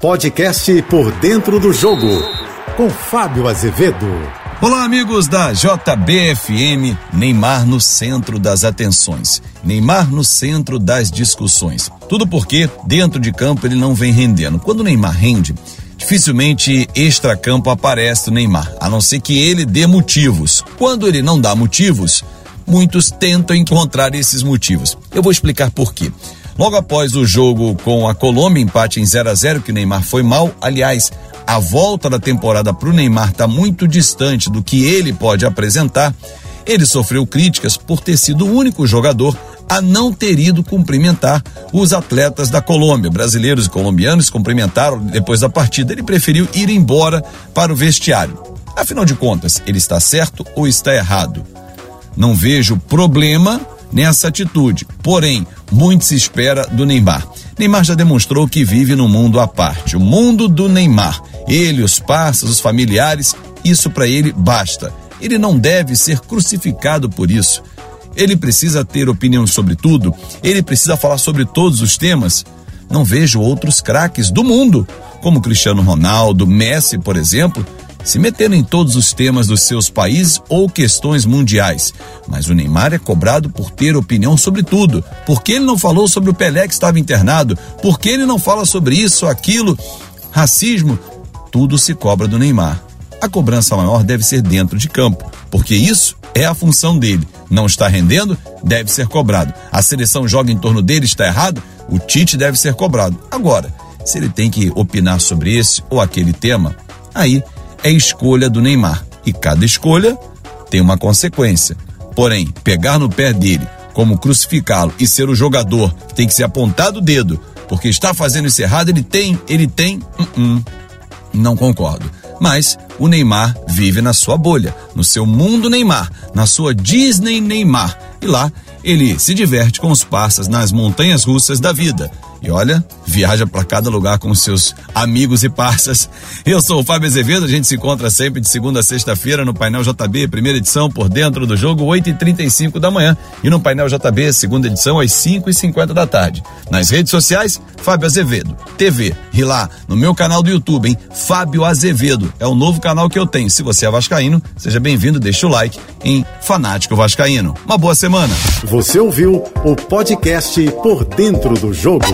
Podcast Por Dentro do Jogo, com Fábio Azevedo. Olá, amigos da JBFM. Neymar no centro das atenções. Neymar no centro das discussões. Tudo porque, dentro de campo, ele não vem rendendo. Quando o Neymar rende, dificilmente extra-campo aparece o Neymar, a não ser que ele dê motivos. Quando ele não dá motivos, muitos tentam encontrar esses motivos. Eu vou explicar por quê. Logo após o jogo com a Colômbia, empate em 0 a 0 que Neymar foi mal. Aliás, a volta da temporada para o Neymar está muito distante do que ele pode apresentar. Ele sofreu críticas por ter sido o único jogador a não ter ido cumprimentar os atletas da Colômbia. Brasileiros e colombianos cumprimentaram depois da partida. Ele preferiu ir embora para o vestiário. Afinal de contas, ele está certo ou está errado? Não vejo problema nessa atitude. Porém, muito se espera do Neymar. Neymar já demonstrou que vive num mundo à parte, o mundo do Neymar. Ele, os parceiros, os familiares, isso para ele basta. Ele não deve ser crucificado por isso. Ele precisa ter opinião sobre tudo, ele precisa falar sobre todos os temas. Não vejo outros craques do mundo, como Cristiano Ronaldo, Messi, por exemplo, se metendo em todos os temas dos seus países ou questões mundiais. Mas o Neymar é cobrado por ter opinião sobre tudo. Por que ele não falou sobre o Pelé que estava internado? Por que ele não fala sobre isso, aquilo, racismo? Tudo se cobra do Neymar. A cobrança maior deve ser dentro de campo, porque isso é a função dele. Não está rendendo? Deve ser cobrado. A seleção joga em torno dele, está errado? O Tite deve ser cobrado. Agora, se ele tem que opinar sobre esse ou aquele tema, aí é escolha do Neymar. E cada escolha tem uma consequência. Porém, pegar no pé dele, como crucificá-lo e ser o jogador que tem que ser apontado o dedo, porque está fazendo isso errado, ele tem, ele tem. Uh -uh, não concordo. Mas o Neymar vive na sua bolha, no seu mundo Neymar, na sua Disney Neymar. E lá ele se diverte com os parceiros nas montanhas russas da vida. E olha, viaja para cada lugar com seus amigos e parças. Eu sou o Fábio Azevedo, a gente se encontra sempre de segunda a sexta-feira no Painel JB, primeira edição, por dentro do jogo, 8h35 da manhã. E no Painel JB, segunda edição, às 5h50 da tarde. Nas redes sociais, Fábio Azevedo, TV. E lá, no meu canal do YouTube, hein? Fábio Azevedo. É o novo canal que eu tenho. Se você é vascaíno, seja bem-vindo, deixa o like em Fanático Vascaíno. Uma boa semana. Você ouviu o podcast Por Dentro do Jogo.